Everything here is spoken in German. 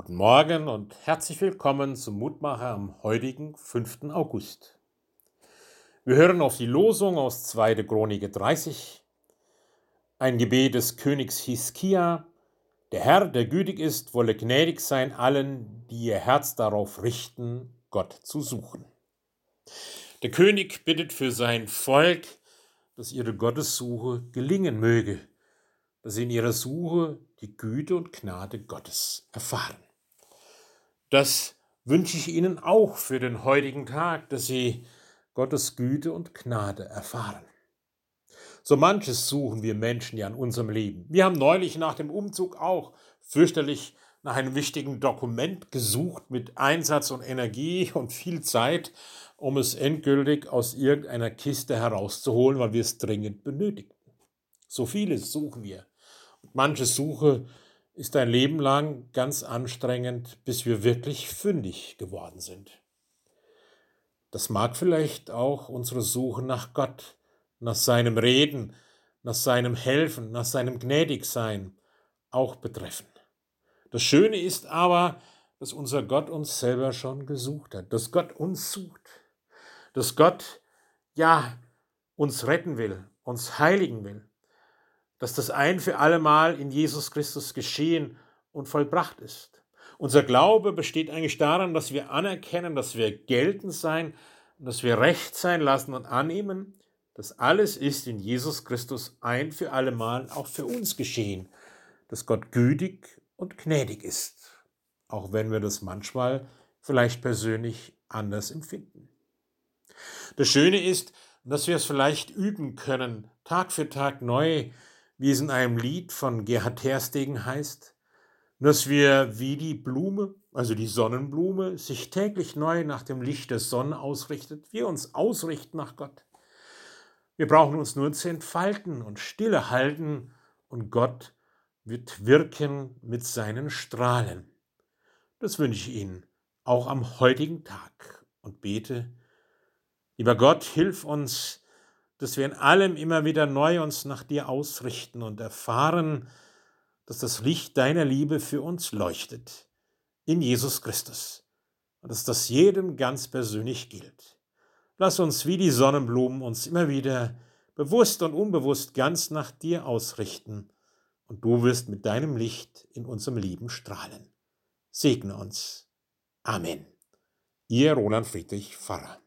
Guten Morgen und herzlich willkommen zum Mutmacher am heutigen 5. August. Wir hören auf die Losung aus 2. Chronik 30, ein Gebet des Königs Hiskia. Der Herr, der gütig ist, wolle gnädig sein allen, die ihr Herz darauf richten, Gott zu suchen. Der König bittet für sein Volk, dass ihre Gottessuche gelingen möge, dass sie in ihrer Suche die Güte und Gnade Gottes erfahren. Das wünsche ich Ihnen auch für den heutigen Tag, dass Sie Gottes Güte und Gnade erfahren. So manches suchen wir Menschen ja in unserem Leben. Wir haben neulich nach dem Umzug auch fürchterlich nach einem wichtigen Dokument gesucht mit Einsatz und Energie und viel Zeit, um es endgültig aus irgendeiner Kiste herauszuholen, weil wir es dringend benötigten. So vieles suchen wir. Und manche Suche ist ein Leben lang ganz anstrengend, bis wir wirklich fündig geworden sind. Das mag vielleicht auch unsere Suche nach Gott, nach seinem Reden, nach seinem Helfen, nach seinem Gnädigsein auch betreffen. Das Schöne ist aber, dass unser Gott uns selber schon gesucht hat, dass Gott uns sucht, dass Gott ja uns retten will, uns heiligen will, dass das ein für allemal in Jesus Christus geschehen und vollbracht ist. Unser Glaube besteht eigentlich daran, dass wir anerkennen, dass wir geltend sein, dass wir recht sein lassen und annehmen, dass alles ist in Jesus Christus ein für allemal auch für uns geschehen, dass Gott gütig und gnädig ist, auch wenn wir das manchmal vielleicht persönlich anders empfinden. Das Schöne ist, dass wir es vielleicht üben können, Tag für Tag neu, wie es in einem Lied von Gerhard Terstegen heißt, dass wir wie die Blume, also die Sonnenblume, sich täglich neu nach dem Licht der Sonne ausrichtet, wir uns ausrichten nach Gott. Wir brauchen uns nur zu entfalten und stille halten und Gott wird wirken mit seinen Strahlen. Das wünsche ich Ihnen auch am heutigen Tag und bete, lieber Gott, hilf uns, dass wir in allem immer wieder neu uns nach dir ausrichten und erfahren, dass das Licht deiner Liebe für uns leuchtet in Jesus Christus und dass das jedem ganz persönlich gilt. Lass uns wie die Sonnenblumen uns immer wieder bewusst und unbewusst ganz nach dir ausrichten und du wirst mit deinem Licht in unserem Leben strahlen. Segne uns. Amen. Ihr Roland Friedrich Pfarrer.